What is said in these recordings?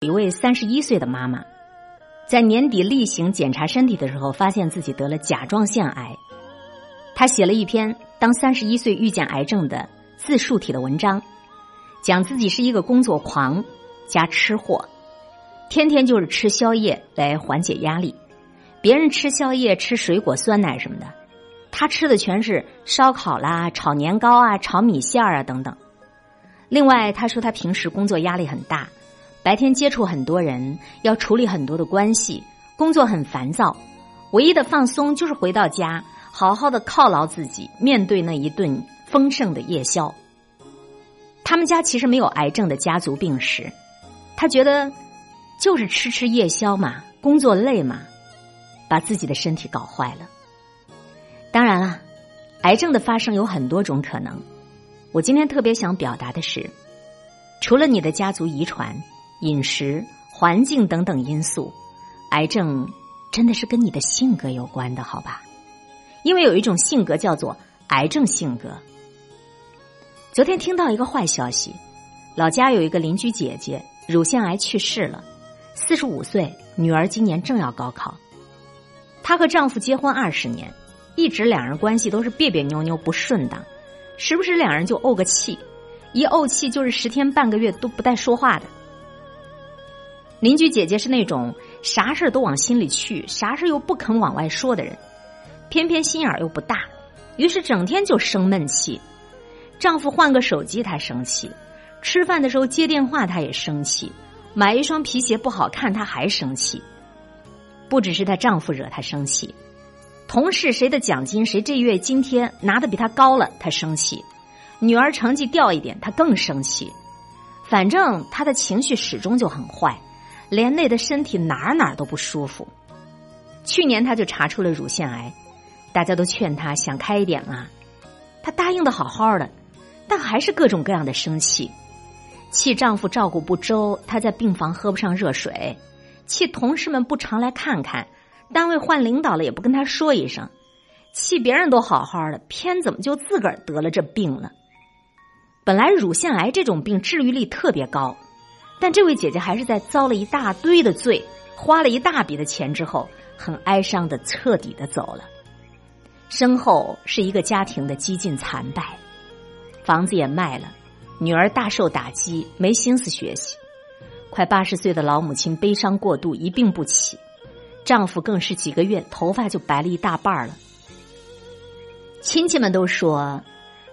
一位三十一岁的妈妈，在年底例行检查身体的时候，发现自己得了甲状腺癌。她写了一篇《当三十一岁遇见癌症》的自述体的文章，讲自己是一个工作狂加吃货，天天就是吃宵夜来缓解压力。别人吃宵夜吃水果、酸奶什么的，他吃的全是烧烤啦、炒年糕啊、炒米线啊等等。另外，他说他平时工作压力很大。白天接触很多人，要处理很多的关系，工作很烦躁。唯一的放松就是回到家，好好的犒劳自己，面对那一顿丰盛的夜宵。他们家其实没有癌症的家族病史，他觉得就是吃吃夜宵嘛，工作累嘛，把自己的身体搞坏了。当然了，癌症的发生有很多种可能。我今天特别想表达的是，除了你的家族遗传。饮食、环境等等因素，癌症真的是跟你的性格有关的，好吧？因为有一种性格叫做癌症性格。昨天听到一个坏消息，老家有一个邻居姐姐乳腺癌去世了，四十五岁，女儿今年正要高考。她和丈夫结婚二十年，一直两人关系都是别别扭扭不顺当，时不时两人就怄个气，一怄气就是十天半个月都不带说话的。邻居姐姐是那种啥事都往心里去，啥事又不肯往外说的人，偏偏心眼又不大，于是整天就生闷气。丈夫换个手机她生气，吃饭的时候接电话她也生气，买一双皮鞋不好看她还生气。不只是她丈夫惹她生气，同事谁的奖金谁这月津贴拿的比她高了她生气，女儿成绩掉一点她更生气，反正她的情绪始终就很坏。连累的身体哪哪都不舒服。去年她就查出了乳腺癌，大家都劝她想开一点啊。她答应的好好的，但还是各种各样的生气，气丈夫照顾不周，她在病房喝不上热水；气同事们不常来看看，单位换领导了也不跟她说一声；气别人都好好的，偏怎么就自个儿得了这病了？本来乳腺癌这种病治愈率特别高。但这位姐姐还是在遭了一大堆的罪，花了一大笔的钱之后，很哀伤的彻底的走了。身后是一个家庭的几近残败，房子也卖了，女儿大受打击，没心思学习。快八十岁的老母亲悲伤过度，一病不起，丈夫更是几个月头发就白了一大半了。亲戚们都说，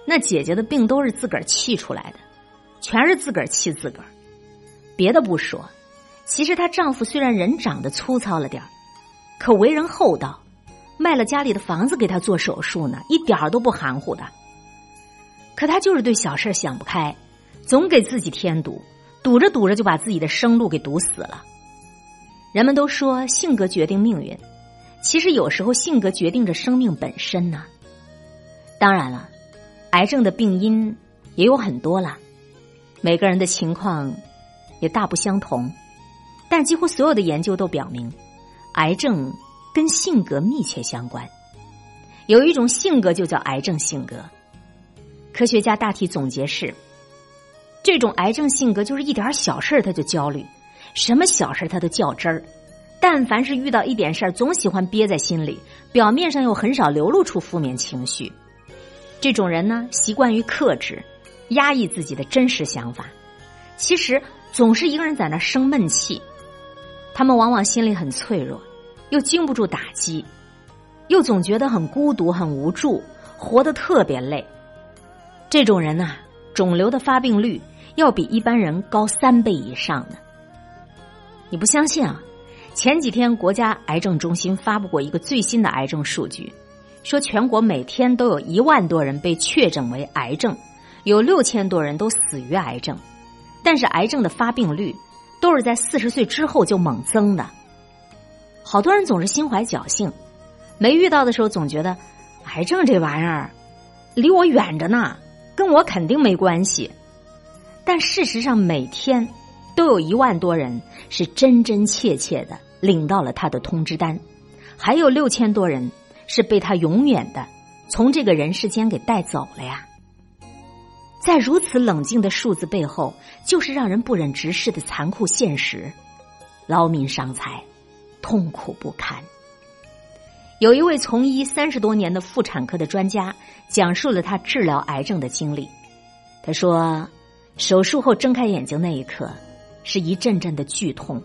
那姐姐的病都是自个儿气出来的，全是自个儿气自个儿。别的不说，其实她丈夫虽然人长得粗糙了点，可为人厚道，卖了家里的房子给她做手术呢，一点儿都不含糊的。可她就是对小事想不开，总给自己添堵，堵着堵着就把自己的生路给堵死了。人们都说性格决定命运，其实有时候性格决定着生命本身呢。当然了，癌症的病因也有很多了，每个人的情况。也大不相同，但几乎所有的研究都表明，癌症跟性格密切相关。有一种性格就叫癌症性格。科学家大体总结是：这种癌症性格就是一点小事他就焦虑，什么小事他都较真儿，但凡是遇到一点事儿，总喜欢憋在心里，表面上又很少流露出负面情绪。这种人呢，习惯于克制、压抑自己的真实想法，其实。总是一个人在那生闷气，他们往往心里很脆弱，又经不住打击，又总觉得很孤独、很无助，活得特别累。这种人呐，肿瘤的发病率要比一般人高三倍以上呢。你不相信啊？前几天国家癌症中心发布过一个最新的癌症数据，说全国每天都有一万多人被确诊为癌症，有六千多人都死于癌症。但是癌症的发病率都是在四十岁之后就猛增的，好多人总是心怀侥幸，没遇到的时候总觉得癌症这玩意儿离我远着呢，跟我肯定没关系。但事实上，每天都有一万多人是真真切切的领到了他的通知单，还有六千多人是被他永远的从这个人世间给带走了呀。在如此冷静的数字背后，就是让人不忍直视的残酷现实：劳民伤财，痛苦不堪。有一位从医三十多年的妇产科的专家，讲述了他治疗癌症的经历。他说，手术后睁开眼睛那一刻，是一阵阵的剧痛，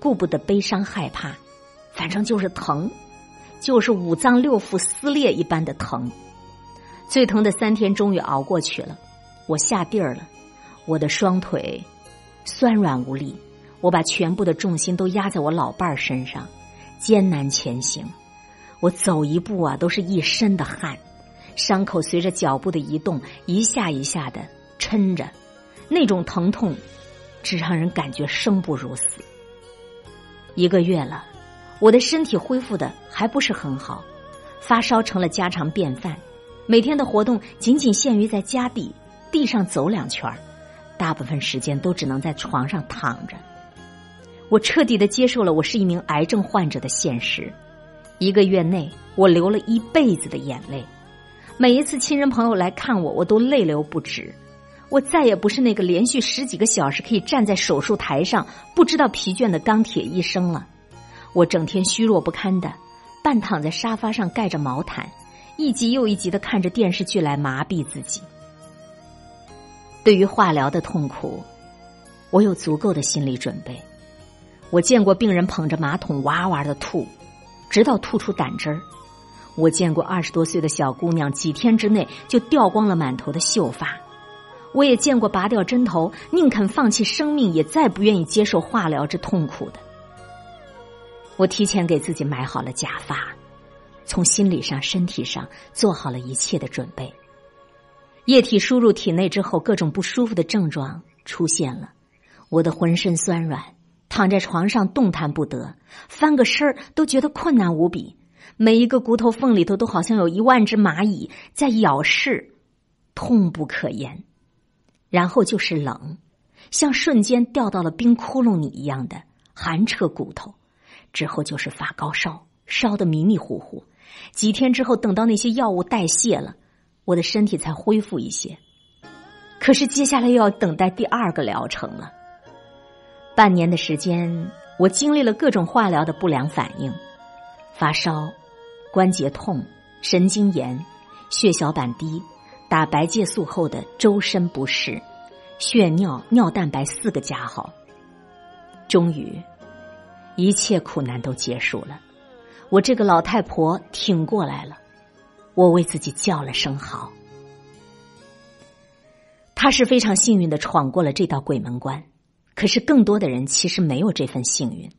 顾不得悲伤害怕，反正就是疼，就是五脏六腑撕裂一般的疼。最疼的三天终于熬过去了，我下地儿了，我的双腿酸软无力，我把全部的重心都压在我老伴儿身上，艰难前行。我走一步啊，都是一身的汗，伤口随着脚步的移动一下一下的抻着，那种疼痛，只让人感觉生不如死。一个月了，我的身体恢复的还不是很好，发烧成了家常便饭。每天的活动仅仅限于在家地。地上走两圈大部分时间都只能在床上躺着。我彻底的接受了我是一名癌症患者的现实。一个月内，我流了一辈子的眼泪。每一次亲人朋友来看我，我都泪流不止。我再也不是那个连续十几个小时可以站在手术台上不知道疲倦的钢铁医生了。我整天虚弱不堪的，半躺在沙发上盖着毛毯。一集又一集的看着电视剧来麻痹自己。对于化疗的痛苦，我有足够的心理准备。我见过病人捧着马桶哇哇的吐，直到吐出胆汁儿；我见过二十多岁的小姑娘几天之内就掉光了满头的秀发；我也见过拔掉针头宁肯放弃生命也再不愿意接受化疗之痛苦的。我提前给自己买好了假发。从心理上、身体上做好了一切的准备。液体输入体内之后，各种不舒服的症状出现了。我的浑身酸软，躺在床上动弹不得，翻个身儿都觉得困难无比。每一个骨头缝里头都好像有一万只蚂蚁在咬噬，痛不可言。然后就是冷，像瞬间掉到了冰窟窿里一样的寒彻骨头。之后就是发高烧，烧得迷迷糊糊。几天之后，等到那些药物代谢了，我的身体才恢复一些。可是接下来又要等待第二个疗程了。半年的时间，我经历了各种化疗的不良反应：发烧、关节痛、神经炎、血小板低、打白介素后的周身不适、血尿、尿蛋白四个加号。终于，一切苦难都结束了。我这个老太婆挺过来了，我为自己叫了声好。他是非常幸运的闯过了这道鬼门关，可是更多的人其实没有这份幸运。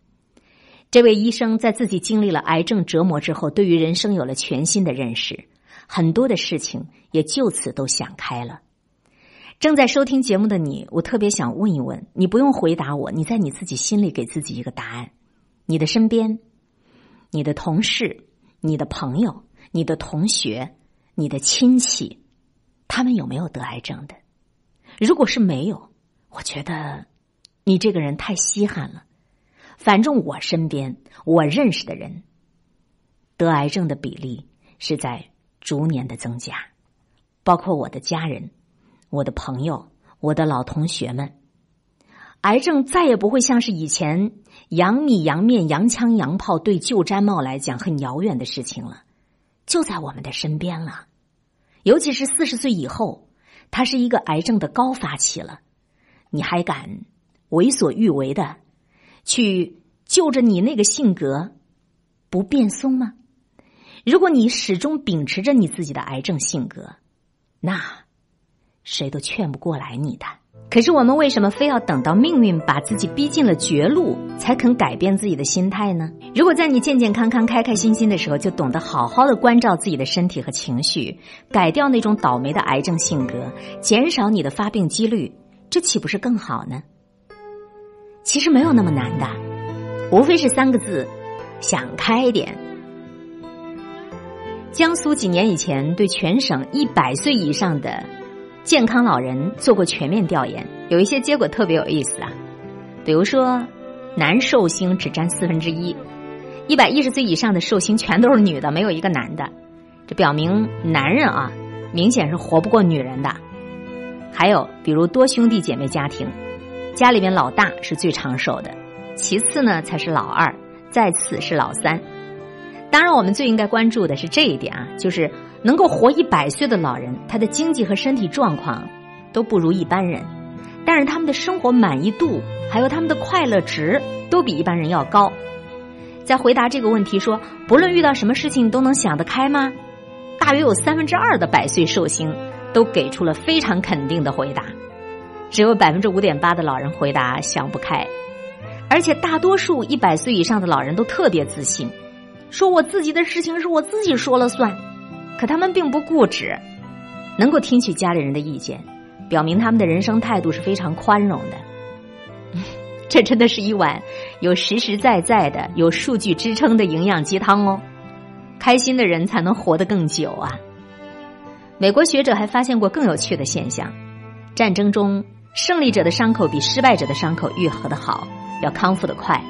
这位医生在自己经历了癌症折磨之后，对于人生有了全新的认识，很多的事情也就此都想开了。正在收听节目的你，我特别想问一问，你不用回答我，你在你自己心里给自己一个答案：你的身边。你的同事、你的朋友、你的同学、你的亲戚，他们有没有得癌症的？如果是没有，我觉得你这个人太稀罕了。反正我身边我认识的人得癌症的比例是在逐年的增加，包括我的家人、我的朋友、我的老同学们。癌症再也不会像是以前洋米、洋面、洋枪、洋炮对旧毡帽来讲很遥远的事情了，就在我们的身边了。尤其是四十岁以后，它是一个癌症的高发期了。你还敢为所欲为的去就着你那个性格不变松吗？如果你始终秉持着你自己的癌症性格，那谁都劝不过来你的。可是我们为什么非要等到命运把自己逼进了绝路，才肯改变自己的心态呢？如果在你健健康康、开开心心的时候，就懂得好好的关照自己的身体和情绪，改掉那种倒霉的癌症性格，减少你的发病几率，这岂不是更好呢？其实没有那么难的，无非是三个字：想开点。江苏几年以前对全省一百岁以上的。健康老人做过全面调研，有一些结果特别有意思啊。比如说，男寿星只占四分之一，一百一十岁以上的寿星全都是女的，没有一个男的。这表明男人啊，明显是活不过女人的。还有比如多兄弟姐妹家庭，家里面老大是最长寿的，其次呢才是老二，再次是老三。当然，我们最应该关注的是这一点啊，就是能够活一百岁的老人，他的经济和身体状况都不如一般人，但是他们的生活满意度还有他们的快乐值都比一般人要高。在回答这个问题说，不论遇到什么事情都能想得开吗？大约有三分之二的百岁寿星都给出了非常肯定的回答，只有百分之五点八的老人回答想不开，而且大多数一百岁以上的老人都特别自信。说我自己的事情是我自己说了算，可他们并不固执，能够听取家里人的意见，表明他们的人生态度是非常宽容的。这真的是一碗有实实在在的、有数据支撑的营养鸡汤哦。开心的人才能活得更久啊！美国学者还发现过更有趣的现象：战争中胜利者的伤口比失败者的伤口愈合的好，要康复的快，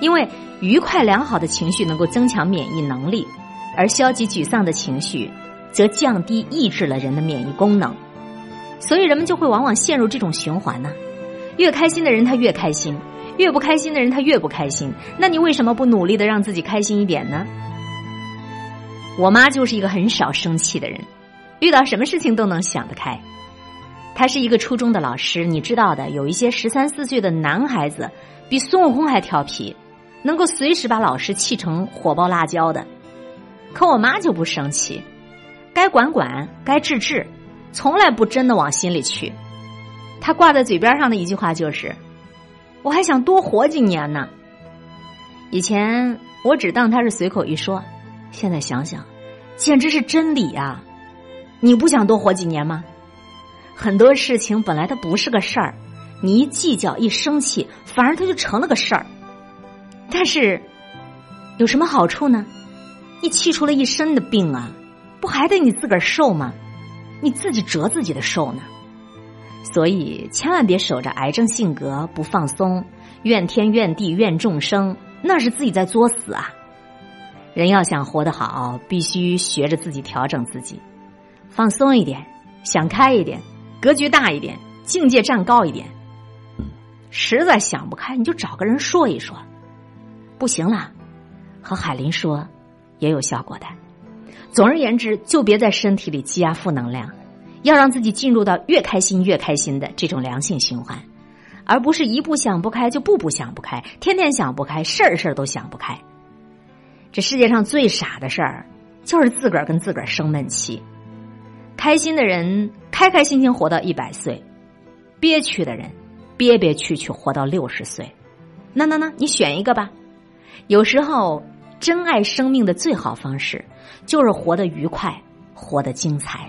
因为。愉快良好的情绪能够增强免疫能力，而消极沮丧的情绪则降低抑制了人的免疫功能，所以人们就会往往陷入这种循环呢。越开心的人他越开心，越不开心的人他越不开心。那你为什么不努力的让自己开心一点呢？我妈就是一个很少生气的人，遇到什么事情都能想得开。她是一个初中的老师，你知道的，有一些十三四岁的男孩子比孙悟空还调皮。能够随时把老师气成火爆辣椒的，可我妈就不生气，该管管，该治治，从来不真的往心里去。她挂在嘴边上的一句话就是：“我还想多活几年呢。”以前我只当她是随口一说，现在想想，简直是真理啊！你不想多活几年吗？很多事情本来它不是个事儿，你一计较一生气，反而它就成了个事儿。但是，有什么好处呢？你气出了一身的病啊，不还得你自个儿受吗？你自己折自己的寿呢。所以，千万别守着癌症性格不放松，怨天怨地怨众生，那是自己在作死啊！人要想活得好，必须学着自己调整自己，放松一点，想开一点，格局大一点，境界站高一点。实在想不开，你就找个人说一说。不行了，和海林说，也有效果的。总而言之，就别在身体里积压负能量，要让自己进入到越开心越开心的这种良性循环，而不是一步想不开就步步想不开，天天想不开，事儿事儿都想不开。这世界上最傻的事儿，就是自个儿跟自个儿生闷气。开心的人开开心心活到一百岁，憋屈的人憋憋屈屈活到六十岁。那那那，你选一个吧。有时候，珍爱生命的最好方式，就是活得愉快，活得精彩。